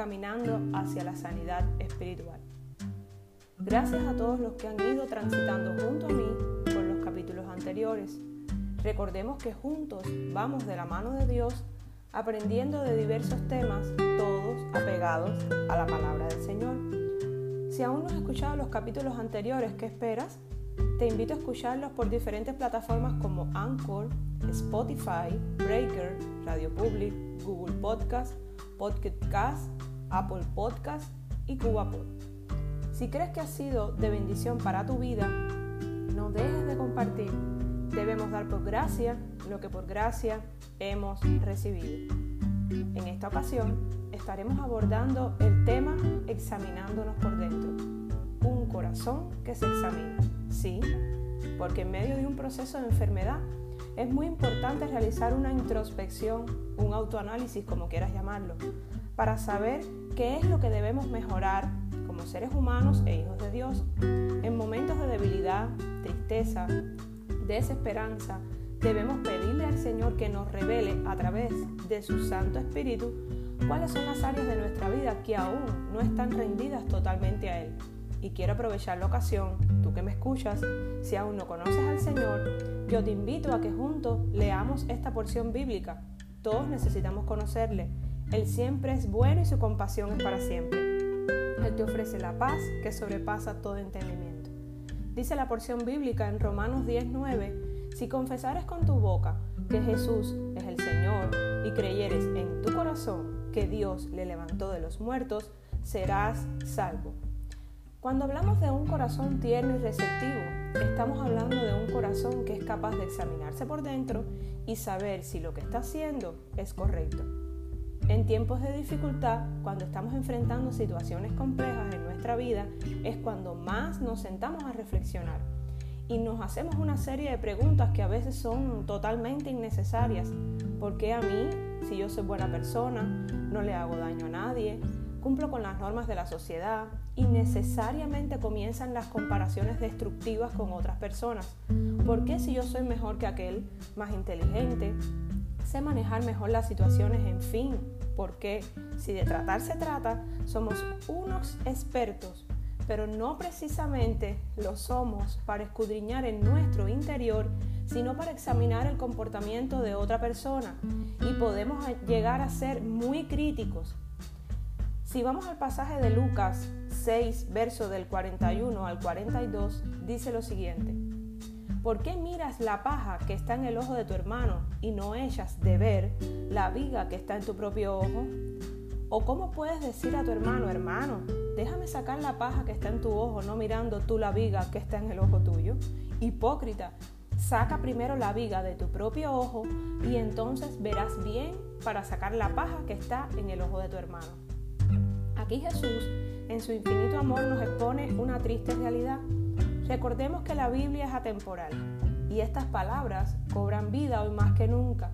Caminando hacia la sanidad espiritual. Gracias a todos los que han ido transitando junto a mí por los capítulos anteriores. Recordemos que juntos vamos de la mano de Dios aprendiendo de diversos temas, todos apegados a la palabra del Señor. Si aún no has escuchado los capítulos anteriores, ¿qué esperas? Te invito a escucharlos por diferentes plataformas como Anchor, Spotify, Breaker, Radio Public, Google Podcast, Podcast, Apple Podcast y CubaPod. Si crees que ha sido de bendición para tu vida, no dejes de compartir. Debemos dar por gracia lo que por gracia hemos recibido. En esta ocasión estaremos abordando el tema examinándonos por dentro. Un corazón que se examina. Sí, porque en medio de un proceso de enfermedad es muy importante realizar una introspección, un autoanálisis, como quieras llamarlo, para saber qué es lo que debemos mejorar como seres humanos e hijos de Dios en momentos de debilidad, tristeza, desesperanza, debemos pedirle al Señor que nos revele a través de su Santo Espíritu cuáles son las áreas de nuestra vida que aún no están rendidas totalmente a Él. Y quiero aprovechar la ocasión, tú que me escuchas, si aún no conoces al Señor, yo te invito a que juntos leamos esta porción bíblica. Todos necesitamos conocerle. Él siempre es bueno y su compasión es para siempre. Él te ofrece la paz que sobrepasa todo entendimiento. Dice la porción bíblica en Romanos 10:9 si confesares con tu boca que Jesús es el Señor y creyeres en tu corazón que Dios le levantó de los muertos, serás salvo. Cuando hablamos de un corazón tierno y receptivo, estamos hablando de un corazón que es capaz de examinarse por dentro y saber si lo que está haciendo es correcto. En tiempos de dificultad, cuando estamos enfrentando situaciones complejas en nuestra vida, es cuando más nos sentamos a reflexionar y nos hacemos una serie de preguntas que a veces son totalmente innecesarias. ¿Por qué a mí, si yo soy buena persona, no le hago daño a nadie, cumplo con las normas de la sociedad y necesariamente comienzan las comparaciones destructivas con otras personas? ¿Por qué si yo soy mejor que aquel, más inteligente, manejar mejor las situaciones, en fin? ¿Por qué si de tratar se trata, somos unos expertos pero no precisamente lo somos para escudriñar en nuestro interior, sino para examinar el comportamiento de otra persona y podemos llegar a ser muy críticos. Si vamos al pasaje de Lucas 6, verso del 41 al 42, dice lo siguiente. ¿Por qué miras la paja que está en el ojo de tu hermano y no echas de ver la viga que está en tu propio ojo? ¿O cómo puedes decir a tu hermano, hermano, déjame sacar la paja que está en tu ojo, no mirando tú la viga que está en el ojo tuyo. Hipócrita, saca primero la viga de tu propio ojo y entonces verás bien para sacar la paja que está en el ojo de tu hermano. Aquí Jesús, en su infinito amor, nos expone una triste realidad. Recordemos que la Biblia es atemporal y estas palabras cobran vida hoy más que nunca.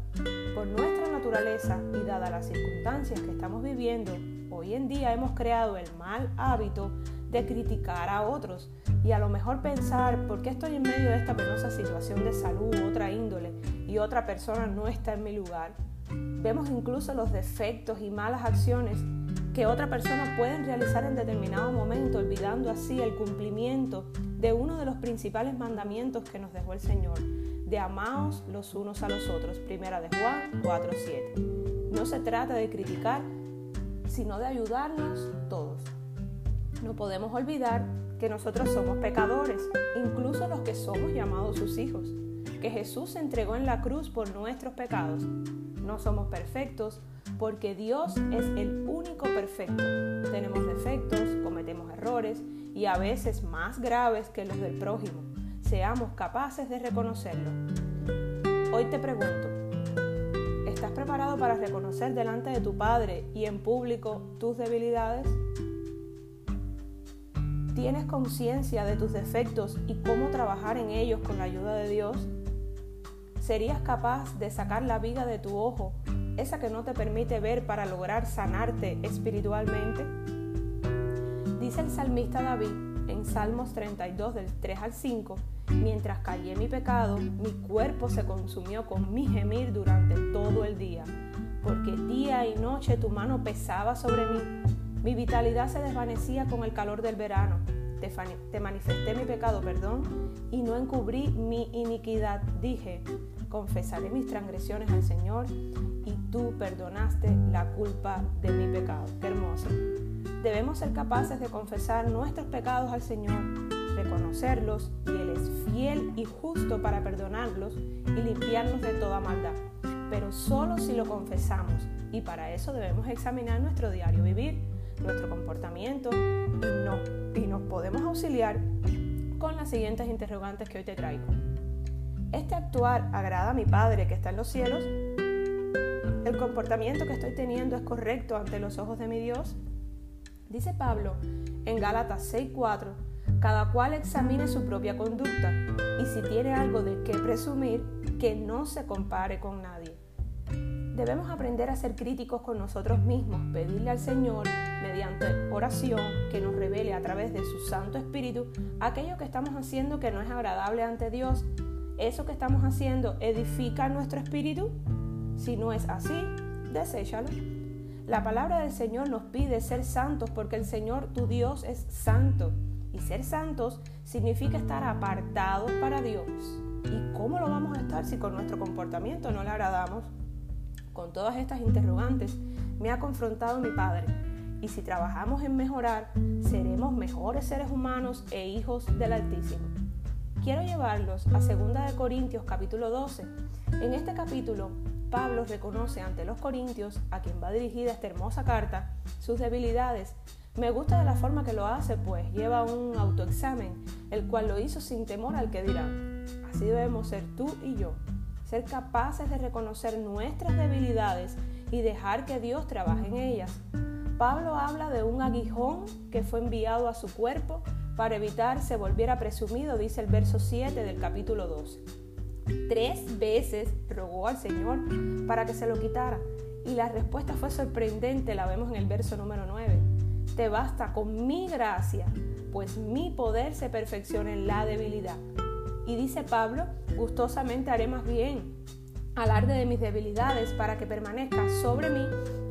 Por nuestra naturaleza y dadas las circunstancias que estamos viviendo, hoy en día hemos creado el mal hábito de criticar a otros y a lo mejor pensar por qué estoy en medio de esta penosa situación de salud, otra índole, y otra persona no está en mi lugar. Vemos incluso los defectos y malas acciones que otra persona puede realizar en determinado momento, olvidando así el cumplimiento de uno de los principales mandamientos que nos dejó el Señor, de amaos los unos a los otros. Primera de Juan 4.7. No se trata de criticar, sino de ayudarnos todos. No podemos olvidar que nosotros somos pecadores, incluso los que somos llamados sus hijos, que Jesús se entregó en la cruz por nuestros pecados. No somos perfectos porque Dios es el único perfecto. Tenemos defectos, cometemos errores y a veces más graves que los del prójimo. Seamos capaces de reconocerlo. Hoy te pregunto, ¿estás preparado para reconocer delante de tu Padre y en público tus debilidades? ¿Tienes conciencia de tus defectos y cómo trabajar en ellos con la ayuda de Dios? ¿Serías capaz de sacar la viga de tu ojo, esa que no te permite ver para lograr sanarte espiritualmente? Dice el salmista David en Salmos 32 del 3 al 5, mientras callé mi pecado, mi cuerpo se consumió con mi gemir durante todo el día, porque día y noche tu mano pesaba sobre mí. Mi vitalidad se desvanecía con el calor del verano. Te, manifesté mi pecado, perdón, y no encubrí mi iniquidad. Dije, confesaré mis transgresiones al Señor y tú perdonaste la culpa de mi pecado. Qué hermoso. Debemos ser capaces de confesar nuestros pecados al Señor, reconocerlos y Él es fiel y justo para perdonarlos y limpiarnos de toda maldad. Pero solo si lo confesamos y para eso debemos examinar nuestro diario vivir, nuestro comportamiento y, no, y nos podemos auxiliar con las siguientes interrogantes que hoy te traigo. ¿Este actuar agrada a mi Padre que está en los cielos? ¿El comportamiento que estoy teniendo es correcto ante los ojos de mi Dios? Dice Pablo en Gálatas 6:4, cada cual examine su propia conducta y si tiene algo de qué presumir, que no se compare con nadie. Debemos aprender a ser críticos con nosotros mismos, pedirle al Señor, mediante oración, que nos revele a través de su Santo Espíritu aquello que estamos haciendo que no es agradable ante Dios ¿Eso que estamos haciendo edifica nuestro espíritu? Si no es así, deséchalo. La palabra del Señor nos pide ser santos porque el Señor, tu Dios, es santo. Y ser santos significa estar apartados para Dios. ¿Y cómo lo vamos a estar si con nuestro comportamiento no le agradamos? Con todas estas interrogantes me ha confrontado mi Padre. Y si trabajamos en mejorar, seremos mejores seres humanos e hijos del Altísimo quiero llevarlos a 2 Corintios capítulo 12. En este capítulo, Pablo reconoce ante los corintios, a quien va dirigida esta hermosa carta, sus debilidades. Me gusta de la forma que lo hace, pues lleva un autoexamen, el cual lo hizo sin temor al que dirán. Así debemos ser tú y yo, ser capaces de reconocer nuestras debilidades y dejar que Dios trabaje en ellas. Pablo habla de un aguijón que fue enviado a su cuerpo para evitar se volviera presumido, dice el verso 7 del capítulo 12. Tres veces rogó al Señor para que se lo quitara y la respuesta fue sorprendente, la vemos en el verso número 9. Te basta con mi gracia, pues mi poder se perfecciona en la debilidad. Y dice Pablo, gustosamente haré más bien, alarde de mis debilidades para que permanezca sobre mí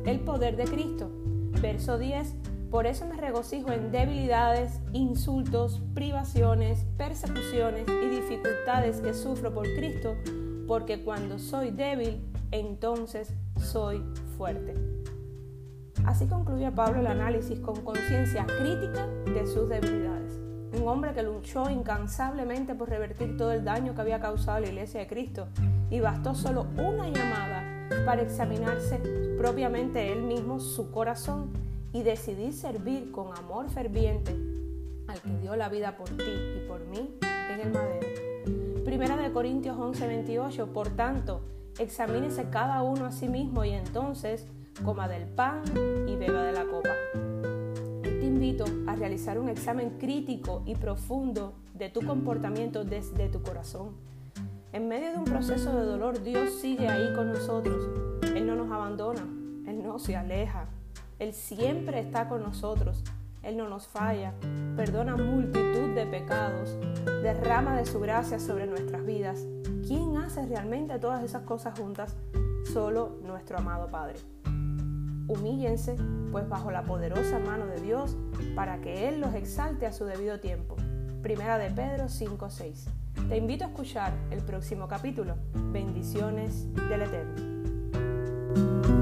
el poder de Cristo. Verso 10, por eso me regocijo en debilidades, insultos, privaciones, persecuciones y dificultades que sufro por Cristo, porque cuando soy débil, entonces soy fuerte. Así concluye Pablo el análisis con conciencia crítica de sus debilidades. Un hombre que luchó incansablemente por revertir todo el daño que había causado la iglesia de Cristo y bastó solo una llamada para examinarse propiamente él mismo su corazón y decidí servir con amor ferviente al que dio la vida por ti y por mí en el madero. Primera de Corintios 11:28, por tanto, examínese cada uno a sí mismo y entonces coma del pan y beba de la copa. A realizar un examen crítico y profundo de tu comportamiento desde tu corazón. En medio de un proceso de dolor, Dios sigue ahí con nosotros. Él no nos abandona, Él no se aleja, él siempre está con nosotros. Él no nos falla, perdona multitud de pecados, derrama de su gracia sobre nuestras vidas. ¿Quién hace realmente todas esas cosas juntas? Solo nuestro amado Padre. Humíllense, pues, bajo la poderosa mano de Dios, para que Él los exalte a su debido tiempo. Primera de Pedro 5:6. Te invito a escuchar el próximo capítulo. Bendiciones del Eterno.